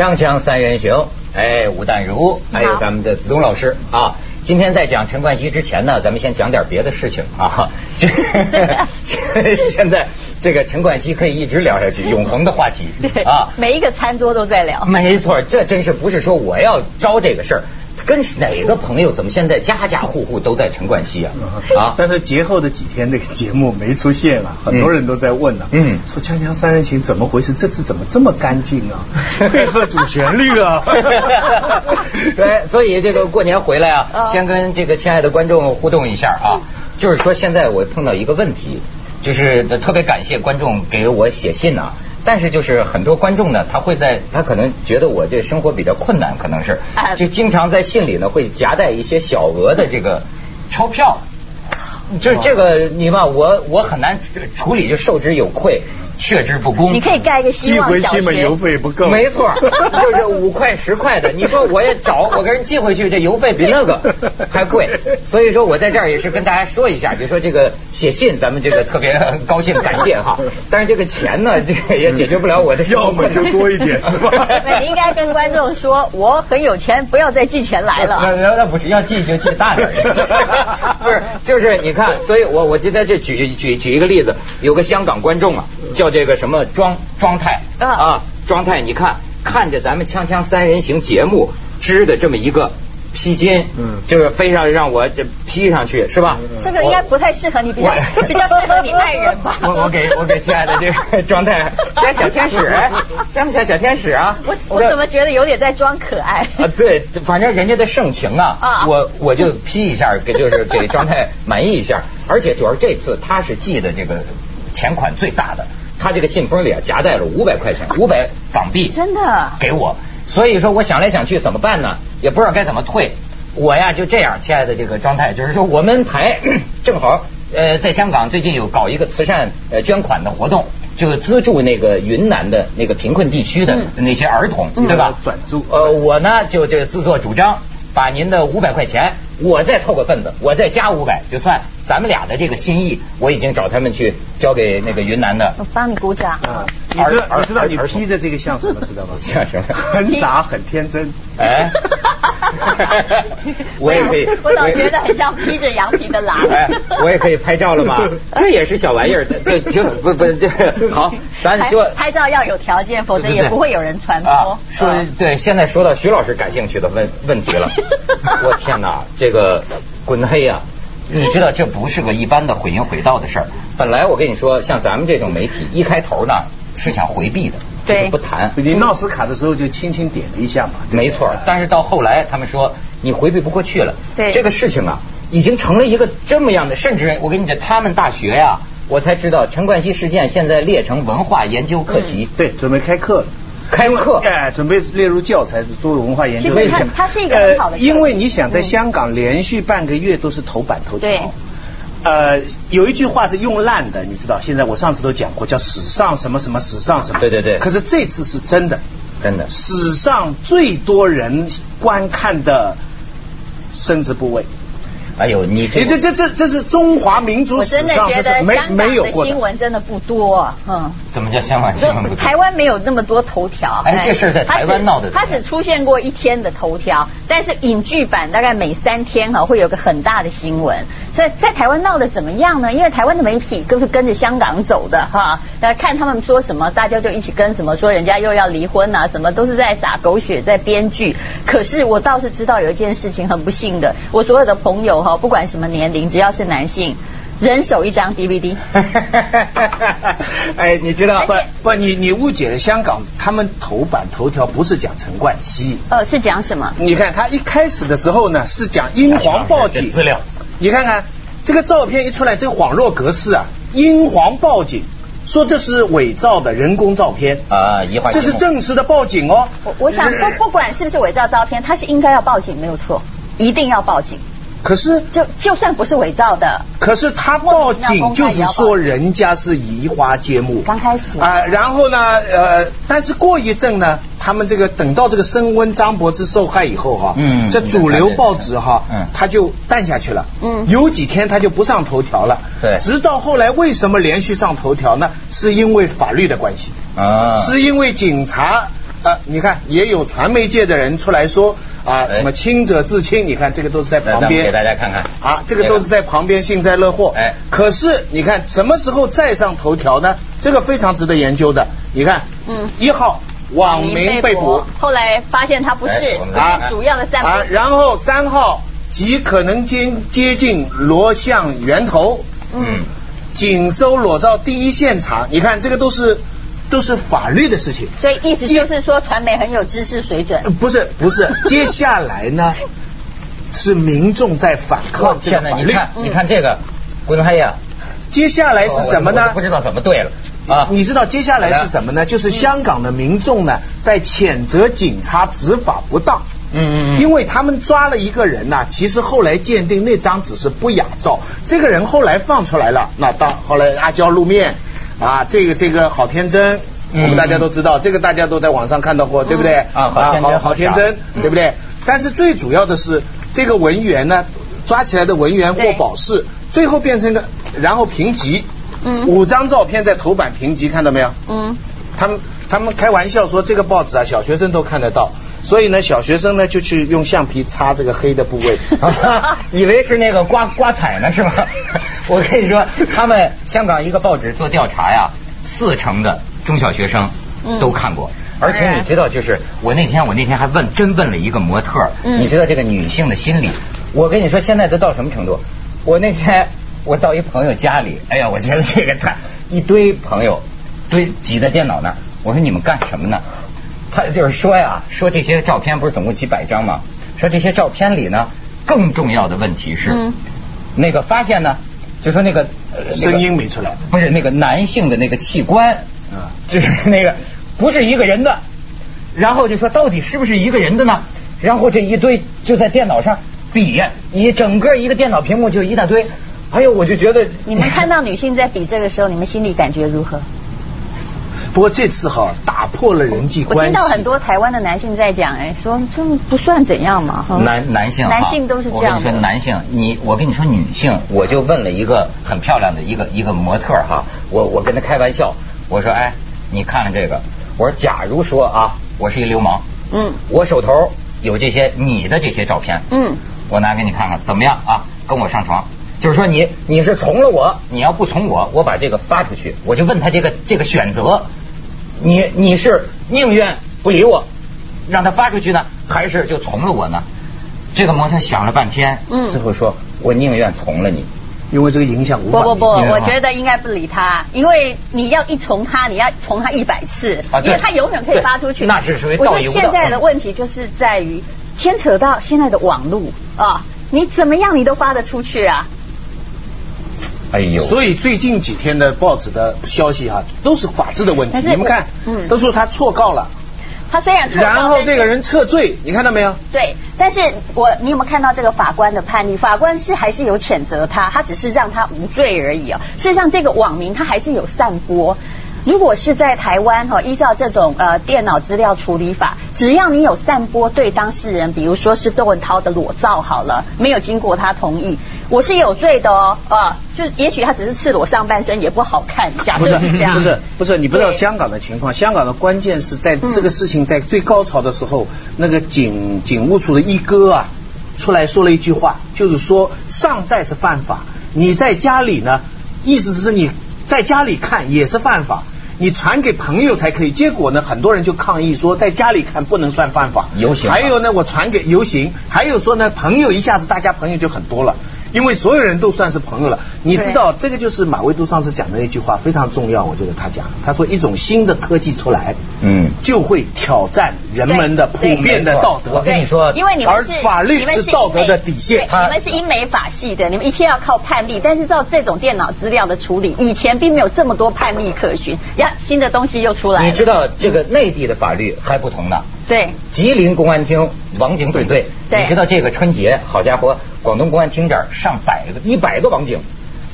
锵锵三人行，哎，吴淡如，还有咱们的子东老师啊。今天在讲陈冠希之前呢，咱们先讲点别的事情啊。这 现在这个陈冠希可以一直聊下去，永恒的话题啊。每一个餐桌都在聊。没错，这真是不是说我要招这个事儿。跟哪个朋友？怎么现在家家户户都在陈冠希啊？啊！但是节后的几天那个节目没出现了，很多人都在问呢。嗯，说《锵锵三人行》怎么回事？这次怎么这么干净啊？配合主旋律啊！对，所以这个过年回来啊，先跟这个亲爱的观众互动一下啊。就是说，现在我碰到一个问题，就是特别感谢观众给我写信啊。但是就是很多观众呢，他会在他可能觉得我这生活比较困难，可能是就经常在信里呢会夹带一些小额的这个钞票，就是这个你吧，我我很难处理，就受之有愧。却之不恭，你可以盖一个希望小学，邮费不够，没错，就是五块十块的。你说我也找，我给人寄回去，这邮费比那个 还贵。所以说我在这儿也是跟大家说一下，比如说这个写信，咱们这个特别高兴，感谢哈。但是这个钱呢，这个也解决不了我的要么就多一点，是吧？你应该跟观众说，我很有钱，不要再寄钱来了。那那那不是要寄就寄大点不是，就是你看，所以我我今天这举举举一个例子，有个香港观众啊，叫。这个什么庄庄太啊，庄太，你看看着咱们锵锵三人行节目织的这么一个披巾，嗯，就是非常让我这披上去是吧？这个应该不太适合你，比较 比较适合你爱人吧？我我给我给亲爱的这个庄太像小天使，像不像小天使啊？我我怎么觉得有点在装可爱啊？对，反正人家的盛情啊，我我就披一下，给就是给庄太满意一下，而且主要这次他是寄的这个钱款最大的。他这个信封里啊夹带了五百块钱，五百港币，真的给我。所以说，我想来想去怎么办呢？也不知道该怎么退。我呀就这样，亲爱的这个庄太，就是说我们台 正好呃在香港最近有搞一个慈善呃捐款的活动，就资助那个云南的那个贫困地区的那些儿童，对吧？转租。呃，我呢就就自作主张，把您的五百块钱，我再凑个份子，我再加五百，就算。咱们俩的这个心意，我已经找他们去交给那个云南的。我帮你鼓掌。啊，你知你知道你披的这个像什么？知道吗？像什么？很傻，很天真。哎。我也可以。我老觉得很像披着羊皮的狼。哎，我也可以拍照了吗？这也是小玩意儿。对，就不不这好，咱说拍照要有条件，否则也不会有人传播。说对，现在说到徐老师感兴趣的问问题了。我天哪，这个滚黑呀！你知道这不是个一般的毁音毁道的事儿。本来我跟你说，像咱们这种媒体，一开头呢是想回避的，对，不谈。你闹斯卡的时候就轻轻点了一下嘛。没错，但是到后来他们说你回避不过去了。对，这个事情啊，已经成了一个这么样的，甚至我跟你讲，他们大学呀，我才知道陈冠希事件现在列成文化研究课题，对，准备开课。开课哎，准备列入教材作为文化研究。为什么？它是一个很好的。因为你想在香港连续半个月都是头版头条。呃，有一句话是用烂的，你知道？现在我上次都讲过，叫史上什么什么史上什么。对对对。可是这次是真的，真的。史上最多人观看的生殖部位。哎呦，你这这这这这是中华民族史上这是没没有过的新闻，真的不多。嗯，怎么叫香港新闻不多？台湾没有那么多头条。哎，这事在台湾闹的。它只出现过一天的头条，但是影剧版大概每三天哈会有个很大的新闻。在在台湾闹的怎么样呢？因为台湾的媒体都是跟着香港走的哈，那看他们说什么，大家就一起跟什么，说人家又要离婚啊，什么都是在撒狗血，在编剧。可是我倒是知道有一件事情很不幸的，我所有的朋友哈，不管什么年龄，只要是男性，人手一张 DVD。哎，你知道不？不，你你误解了香港，他们头版头条不是讲陈冠希，呃，是讲什么？你看他一开始的时候呢，是讲英皇报警资料。你看看这个照片一出来，这个恍若隔世啊！英皇报警说这是伪造的人工照片啊，这是正式的报警哦。我我想不不管是不是伪造照片，他是应该要报警，没有错，一定要报警。可是，就就算不是伪造的，可是他报警就是说人家是移花接木。刚开始。啊，然后呢，呃，但是过一阵呢，他们这个等到这个升温张柏芝受害以后哈，嗯，这主流报纸哈，嗯，他就淡下去了，嗯，有几天他就不上头条了，对，直到后来为什么连续上头条呢？是因为法律的关系。啊，是因为警察。啊，你看也有传媒界的人出来说啊，什么清者自清，你看这个都是在旁边。给大家看看。啊，这个都是在旁边幸灾乐祸。哎，可是你看什么时候再上头条呢？这个非常值得研究的。你看，嗯，一号网民被捕，后来发现他不是啊主要的散啊，然后三号极可能接接近罗像源头，嗯，紧搜裸照第一现场，你看这个都是。都是法律的事情，所以意思就是说，传媒很有知识水准。不是不是，接下来呢 是民众在反抗这个法律。你看，你看这个，滚开呀！接下来是什么呢？不知道怎么对了啊！你知道接下来是什么呢？就是香港的民众呢，在谴责警察执法不当。嗯嗯嗯。因为他们抓了一个人呢，其实后来鉴定那张只是不雅照，这个人后来放出来了，那到后来阿娇露面。啊，这个这个好天真，我们大家都知道，这个大家都在网上看到过，对不对？啊，好天真好天真，对不对？但是最主要的是，这个文员呢，抓起来的文员或保释，最后变成个，然后评级，嗯，五张照片在头版评级，看到没有？嗯，他们他们开玩笑说，这个报纸啊，小学生都看得到。所以呢，小学生呢就去用橡皮擦这个黑的部位，以为是那个刮刮彩呢，是吧？我跟你说，他们香港一个报纸做调查呀，四成的中小学生都看过，而且你知道，就是我那天我那天还问，真问了一个模特，你知道这个女性的心理，我跟你说，现在都到什么程度？我那天我到一朋友家里，哎呀，我觉得这个太一堆朋友堆挤在电脑那儿，我说你们干什么呢？他就是说呀，说这些照片不是总共几百张吗？说这些照片里呢，更重要的问题是，那个发现呢，就说那个声音没出来，不是那个男性的那个器官，啊，就是那个不是一个人的，然后就说到底是不是一个人的呢？然后这一堆就在电脑上比，一整个一个电脑屏幕就一大堆，哎呦，我就觉得你们看到女性在比这个时候，你们心里感觉如何？不过这次哈打破了人际关系。我听到很多台湾的男性在讲，哎，说这不算怎样嘛。男男性，男性都是这样。我跟你说，男性，你我跟你说女性，我就问了一个很漂亮的一个一个模特哈，我我跟他开玩笑，我说哎，你看看这个，我说假如说啊，我是一流氓，嗯，我手头有这些你的这些照片，嗯，我拿给你看看怎么样啊？跟我上床，就是说你你是从了我，你要不从我，我把这个发出去，我就问他这个这个选择。你你是宁愿不理我，让他发出去呢，还是就从了我呢？这个模特想了半天，嗯，最后说我宁愿从了你，因为这个影响无法。不不不，我觉得应该不理他，因为你要一从他，你要从他一百次，因为他永远可以发出去。那是属于我觉得现在的问题就是在于牵扯到现在的网络啊，你怎么样你都发得出去啊。哎呦！所以最近几天的报纸的消息哈，都是法治的问题。你们看，嗯，都说他错告了。他虽然错告，然后这个人撤罪，你看到没有？对，但是我你有没有看到这个法官的判例？法官是还是有谴责他，他只是让他无罪而已啊。事实上，这个网民他还是有散播。如果是在台湾哈，依照这种呃电脑资料处理法，只要你有散播对当事人，比如说是窦文涛的裸照好了，没有经过他同意。我是有罪的哦，啊，就也许他只是赤裸上半身也不好看，假设是这样。不是不是，你不知道香港的情况，香港的关键是在这个事情在最高潮的时候，那个警警务处的一哥啊，出来说了一句话，就是说上载是犯法，你在家里呢，意思是你在家里看也是犯法。你传给朋友才可以，结果呢，很多人就抗议说，在家里看不能算犯法。游行。还有呢，我传给游行，还有说呢，朋友一下子大家朋友就很多了。因为所有人都算是朋友了，你知道这个就是马未都上次讲的那句话非常重要，我觉得他讲，他说一种新的科技出来，嗯，就会挑战人们的普遍的道德。我跟你说，因为你们是法律是道德的底线，你们是英美法系的，你们一切要靠判例，但是照这种电脑资料的处理，以前并没有这么多判例可循，呀，新的东西又出来了。你知道这个内地的法律还不同呢。对，吉林公安厅网警队队，你知道这个春节，好家伙，广东公安厅这儿上百个、一百个网警，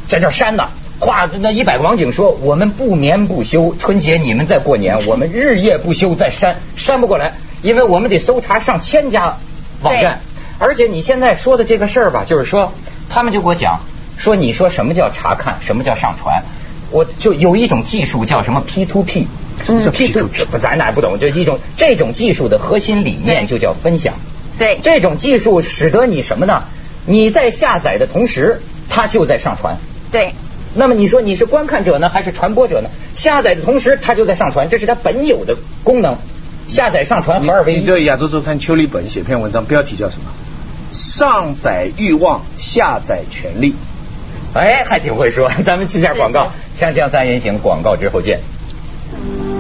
在这删呢。哗那一百个网警说，我们不眠不休，春节你们在过年，我们日夜不休在删，删不过来，因为我们得搜查上千家网站。而且你现在说的这个事儿吧，就是说，他们就给我讲，说你说什么叫查看，什么叫上传。我就有一种技术叫什么 P to P，嗯，P to P，咱俩不懂，就一种这种技术的核心理念就叫分享。对，这种技术使得你什么呢？你在下载的同时，它就在上传。对。那么你说你是观看者呢，还是传播者呢？下载的同时，它就在上传，这是它本有的功能。下载、上传合二为一。你这亚洲周刊邱立本写篇文章，标题叫什么？上载欲望，下载权利。哎，还挺会说。咱们去下广告，锵锵三人行广告之后见。Bye.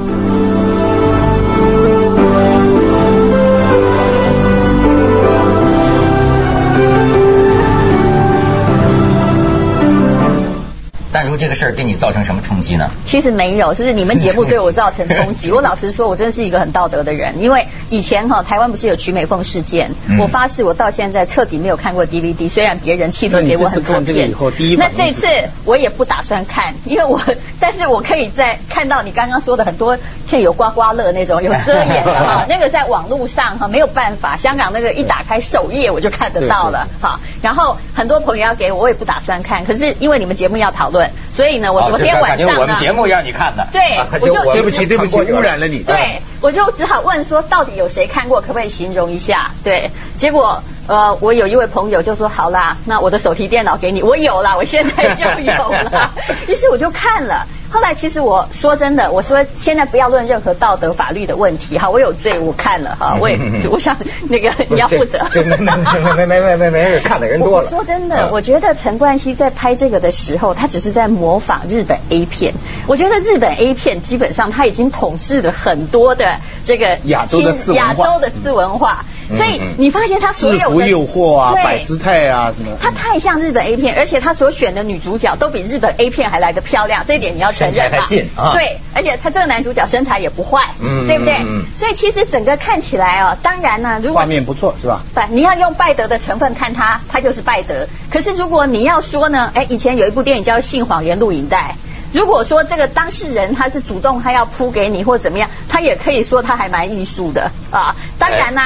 这个事儿对你造成什么冲击呢？其实没有，就是你们节目对我造成冲击。我老实说，我真是一个很道德的人，因为以前哈台湾不是有曲美凤事件，我发誓我到现在彻底没有看过 DVD，虽然别人气氛给我很多片。那这次我也不打算看，因为我，但是我可以在看到你刚刚说的很多片有刮刮乐那种有遮掩的哈，那个在网络上哈没有办法，香港那个一打开首页我就看得到了哈。然后很多朋友要给我，我也不打算看，可是因为你们节目要讨论。所以呢，我昨天晚上呢，我们节目让你看的，对，我就对不起，对不起，污染了你。对，我就只好问说，到底有谁看过？可不可以形容一下？对，结果呃，我有一位朋友就说，好啦，那我的手提电脑给你，我有了，我现在就有了。于是我就看了。后来其实我说真的，我说现在不要论任何道德法律的问题哈，我有罪我看了哈，我也，我想那个你要负责。就，没没没没没没，看的人多了。说真的，我觉得陈冠希在拍这个的时候，他只是在模仿日本 A 片。我觉得日本 A 片基本上他已经统治了很多的这个亚洲，亚洲的次文化。所以你发现他所有的诱惑啊、摆姿态啊什么，他太像日本 A 片，而且他所选的女主角都比日本 A 片还来的漂亮，这一点你要承认吧？对，而且他这个男主角身材也不坏，嗯对不对？所以其实整个看起来哦，当然呢，如果画面不错是吧？不，你要用拜德的成分看他，他就是拜德。可是如果你要说呢，哎，以前有一部电影叫《性谎言录影带》，如果说这个当事人他是主动他要铺给你或怎么样，他也可以说他还蛮艺术的啊。当然呢，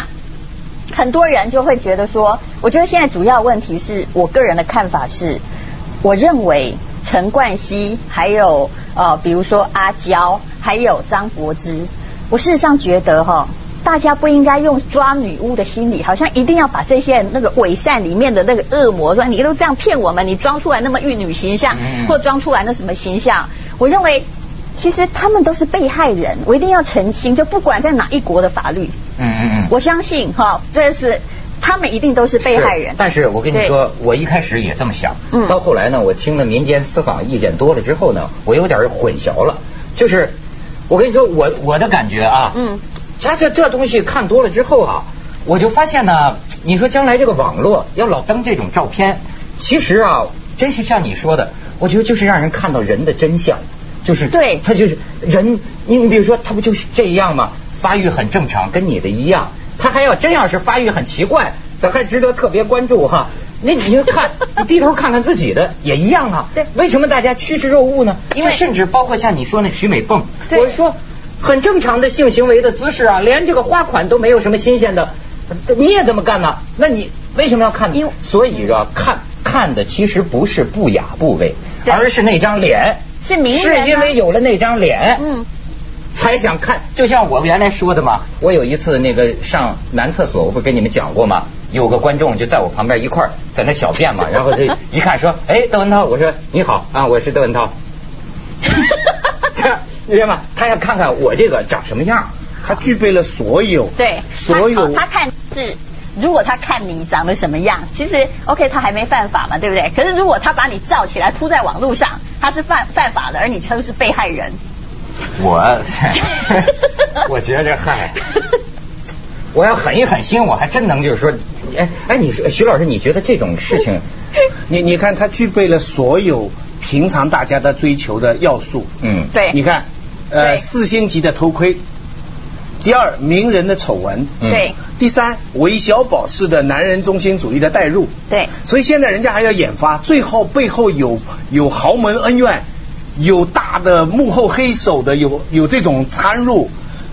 很多人就会觉得说，我觉得现在主要问题是我个人的看法是，我认为。陈冠希，还有呃，比如说阿娇，还有张柏芝，我事实上觉得哈，大家不应该用抓女巫的心理，好像一定要把这些那个伪善里面的那个恶魔说你都这样骗我们，你装出来那么玉女形象，或装出来那什么形象？我认为其实他们都是被害人，我一定要澄清，就不管在哪一国的法律，嗯嗯嗯，我相信哈，这是。他们一定都是被害人，但是我跟你说，我一开始也这么想，到后来呢，我听了民间司法意见多了之后呢，我有点混淆了。就是我跟你说，我我的感觉啊，嗯，这这这东西看多了之后啊，我就发现呢，你说将来这个网络要老登这种照片，其实啊，真是像你说的，我觉得就是让人看到人的真相，就是对，他就是人，你你比如说他不就是这样吗？发育很正常，跟你的一样。他还要真要是发育很奇怪，咱还值得特别关注哈。那你就看，你低头看看自己的也一样啊。对，为什么大家趋之若鹜呢？因为甚至包括像你说那徐美凤，我说很正常的性行为的姿势啊，连这个花款都没有什么新鲜的，你也这么干呢？那你为什么要看？因为所以说看看的其实不是不雅部位，而是那张脸，是名人，是因为有了那张脸。嗯。才想看，就像我原来说的嘛。我有一次那个上男厕所，我不跟你们讲过吗？有个观众就在我旁边一块儿在那小便嘛，然后他一看说：“ 哎，邓文涛。”我说：“你好啊，我是邓文涛。”这你知道吗？他要看看我这个长什么样。他具备了所有，对，所有。他看是，如果他看你长得什么样，其实 OK，他还没犯法嘛，对不对？可是如果他把你照起来铺在网络上，他是犯犯法的，而你称是被害人。我，我觉着嗨，我要狠一狠心，我还真能就是说，哎哎，你说徐老师，你觉得这种事情，你你看他具备了所有平常大家的追求的要素，嗯，对，你看，呃，四星级的头盔，第二名人的丑闻，对，第三韦小宝式的男人中心主义的代入，对，所以现在人家还要研发，最后背后有有豪门恩怨。有大的幕后黑手的，有有这种参入，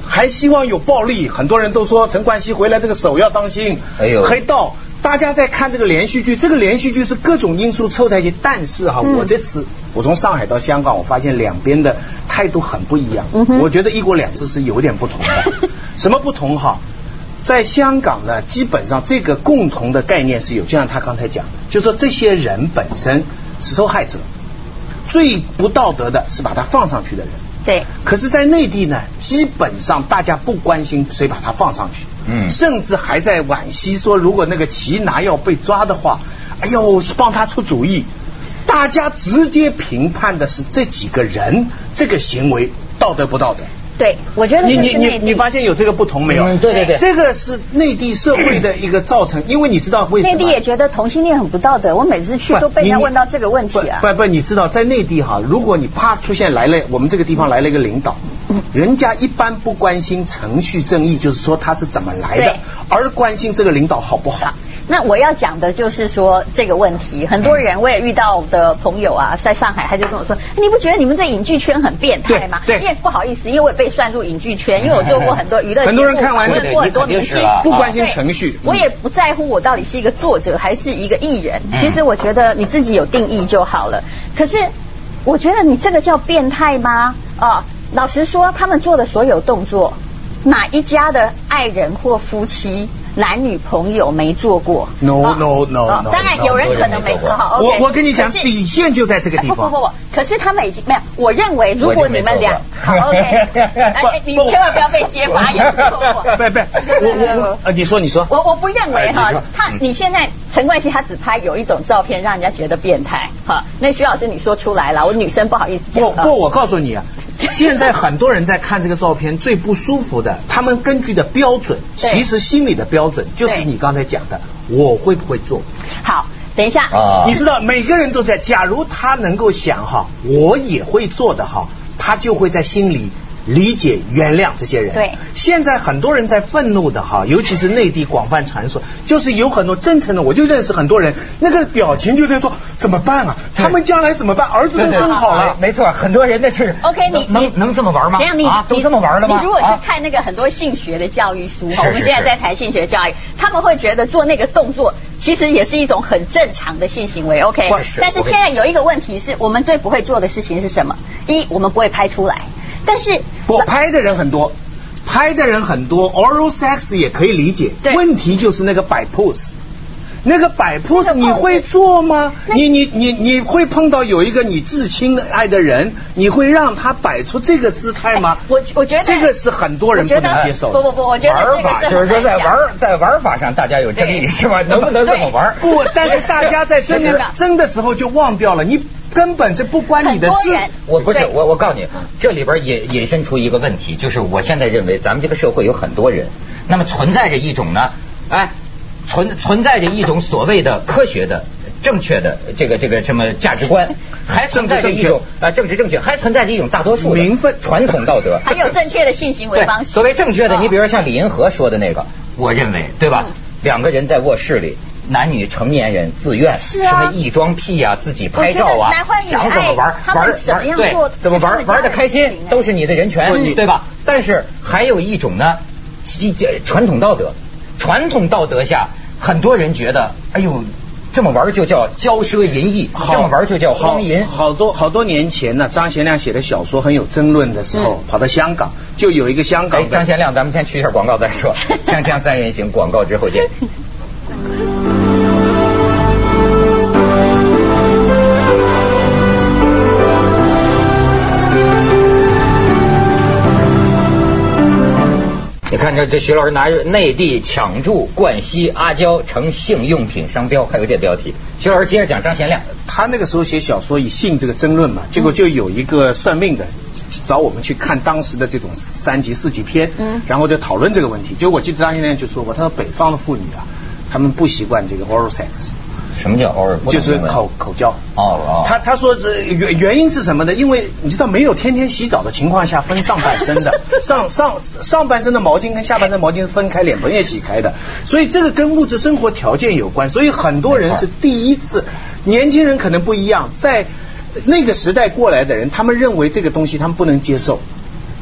还希望有暴力。很多人都说陈冠希回来这个手要当心，哎呦，黑道大家在看这个连续剧，这个连续剧是各种因素凑在一起，但是哈，我这次我从上海到香港，我发现两边的态度很不一样。嗯我觉得一国两制是有点不同的。什么不同哈？在香港呢，基本上这个共同的概念是有，就像他刚才讲，就说这些人本身是受害者，最不道德的是把他放上去的人。对。可是，在内地呢，基本上大家不关心谁把他放上去。嗯，甚至还在惋惜说，如果那个齐拿要被抓的话，哎呦，帮他出主意。大家直接评判的是这几个人这个行为道德不道德。对，我觉得你你你你发现有这个不同没有？嗯，对对对，这个是内地社会的一个造成，因为你知道为什么？内地也觉得同性恋很不道德，我每次去都被人家问到这个问题啊。不不，你知道在内地哈，如果你啪出现来了，我们这个地方来了一个领导，人家一般不关心程序正义，就是说他是怎么来的，而关心这个领导好不好。那我要讲的就是说这个问题，很多人我也遇到的朋友啊，在上海他就跟我说，你不觉得你们这影剧圈很变态吗？对，因为不好意思，因为我也被算入影剧圈，因为我做过很多娱乐节目，很多人看完过很多明星，不关心程序，我也不在乎我到底是一个作者还是一个艺人。其实我觉得你自己有定义就好了。可是我觉得你这个叫变态吗？啊，老实说，他们做的所有动作，哪一家的爱人或夫妻？男女朋友没做过，no no no，当然有人可能没做好。我我跟你讲，底线就在这个地方。不 不不，可是他们已经没有。我认为，如果你们俩好 OK，哎，你千万不要被揭发有错 过。不不，我我我，你说你说。我我不认为哈，他你现在陈冠希他只拍有一种照片，让人家觉得变态哈。那徐老师你说出来了，我女生不好意思讲。不不，我告诉你啊。现在很多人在看这个照片，最不舒服的，他们根据的标准，其实心里的标准就是你刚才讲的，我会不会做？好，等一下，你知道每个人都在，假如他能够想哈，我也会做的哈，他就会在心里。理解、原谅这些人。对，现在很多人在愤怒的哈，尤其是内地广泛传说，就是有很多真诚的，我就认识很多人，那个表情就在说怎么办啊？他们将来怎么办？儿子都生好了，没错，很多人那是。OK，你能能这么玩吗？啊，都这么玩了吗？你如果去看那个很多性学的教育书，我们现在在谈性学教育，他们会觉得做那个动作其实也是一种很正常的性行为。OK，但是现在有一个问题是我们最不会做的事情是什么？一，我们不会拍出来。但是，不拍的人很多，拍的人很多，oral sex 也可以理解。问题就是那个摆 pose。那个摆 pose 你会做吗？你你你你会碰到有一个你至亲爱的人，你会让他摆出这个姿态吗？我我觉得这个是很多人不能接受。不不不，我觉得玩法就是说在玩在玩法上大家有争议是吧？能不能这么玩？不，但是大家在争争的时候就忘掉了，你根本这不关你的事。我不是我我告诉你，这里边引引申出一个问题，就是我现在认为咱们这个社会有很多人，那么存在着一种呢，哎。存存在着一种所谓的科学的、正确的这个这个什么价值观，还存在着一种啊政治正确，还存在着一种大多数名分 传统道德，还有正确的性行为方式。所谓正确的，你比如说像李银河说的那个，我认为对吧？两个人在卧室里，男女成年人自愿，什么异装癖啊，自己拍照啊，想怎么玩玩玩对，怎么玩玩的开心都是你的人权，对吧？但是还有一种呢，传统道德。传统道德下，很多人觉得，哎呦，这么玩就叫骄奢淫逸，这么玩就叫荒淫。好多好多年前呢，张贤亮写的小说很有争论的时候，跑到香港，就有一个香港。张贤亮，咱们先去一下广告再说。锵锵三人行，广告之后见。你看这这徐老师拿着内地抢注冠希阿胶成性用品商标，还有这标题。徐老师接着讲张贤亮，他那个时候写小说以性这个争论嘛，结果就有一个算命的找我们去看当时的这种三级四级片，嗯，然后就讨论这个问题。结果我记得张贤亮就说过，他说北方的妇女啊，他们不习惯这个 oral sex。什么叫偶尔？就是口口交。哦哦。他他说这原原因是什么呢？因为你知道没有天天洗澡的情况下分上半身的，上上上半身的毛巾跟下半身毛巾是分开，脸盆也洗开的，所以这个跟物质生活条件有关。所以很多人是第一次，年轻人可能不一样，在那个时代过来的人，他们认为这个东西他们不能接受。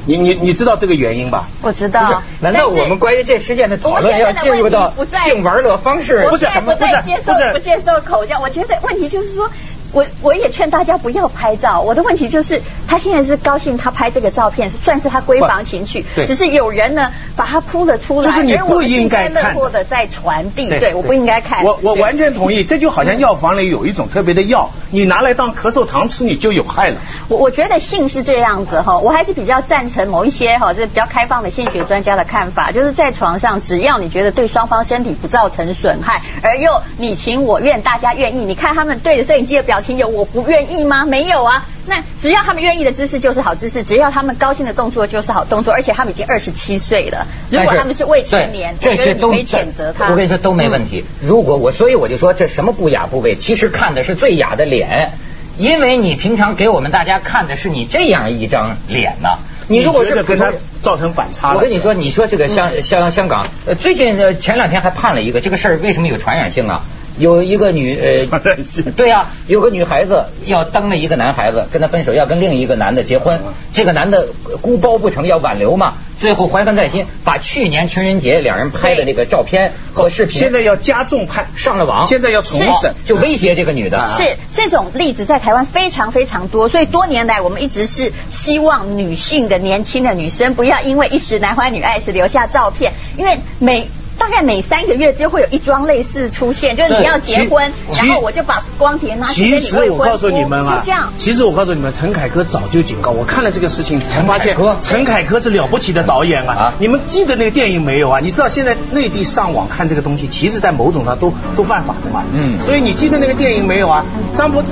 你你你知道这个原因吧？我知道。难道我们关于这事件的讨论要进入到性玩乐方式？不是不是接受不接受口交？我觉得问题就是说。我我也劝大家不要拍照。我的问题就是，他现在是高兴他拍这个照片，算是他闺房情趣。对。只是有人呢把他铺了出来，就是你不应该看的在传递。对，我不应该看。我我完全同意，这就好像药房里有一种特别的药，你拿来当咳嗽糖吃，你就有害了。我我觉得性是这样子哈，我还是比较赞成某一些哈，这比较开放的性学专家的看法，就是在床上，只要你觉得对双方身体不造成损害，而又你情我愿，大家愿意。你看他们对着摄影机的表情，有我不愿。意吗？没有啊。那只要他们愿意的姿势就是好姿势，只要他们高兴的动作就是好动作，而且他们已经二十七岁了。如果他们是未成年，这些都没谴责他。我跟你说都没问题。如果我，所以我就说这什么不雅部位，其实看的是最雅的脸，因为你平常给我们大家看的是你这样一张脸呢。你如果是跟他造成反差，我跟你说，你说这个香香香港，呃，最近前两天还判了一个这个事儿，为什么有传染性啊？有一个女 呃，对呀，有个女孩子要当了一个男孩子，跟他分手，要跟另一个男的结婚。这个男的孤包不成，要挽留嘛，最后怀恨在心，把去年情人节两人拍的那个照片和视频，现在要加重判上了网，现在要重审，就威胁这个女的。是这种例子在台湾非常非常多，所以多年来我们一直是希望女性的年轻的女生不要因为一时男欢女爱时留下照片，因为每。大概每三个月就会有一桩类似出现，就是你要结婚，然后我就把光碟拿去跟你实我告诉你们啊，就这样。其实我告诉你们，陈凯歌早就警告我，看了这个事情才发现，陈凯歌是了不起的导演啊！你们记得那个电影没有啊？你知道现在内地上网看这个东西，其实在某种上都都犯法的嘛。嗯。所以你记得那个电影没有啊？张柏。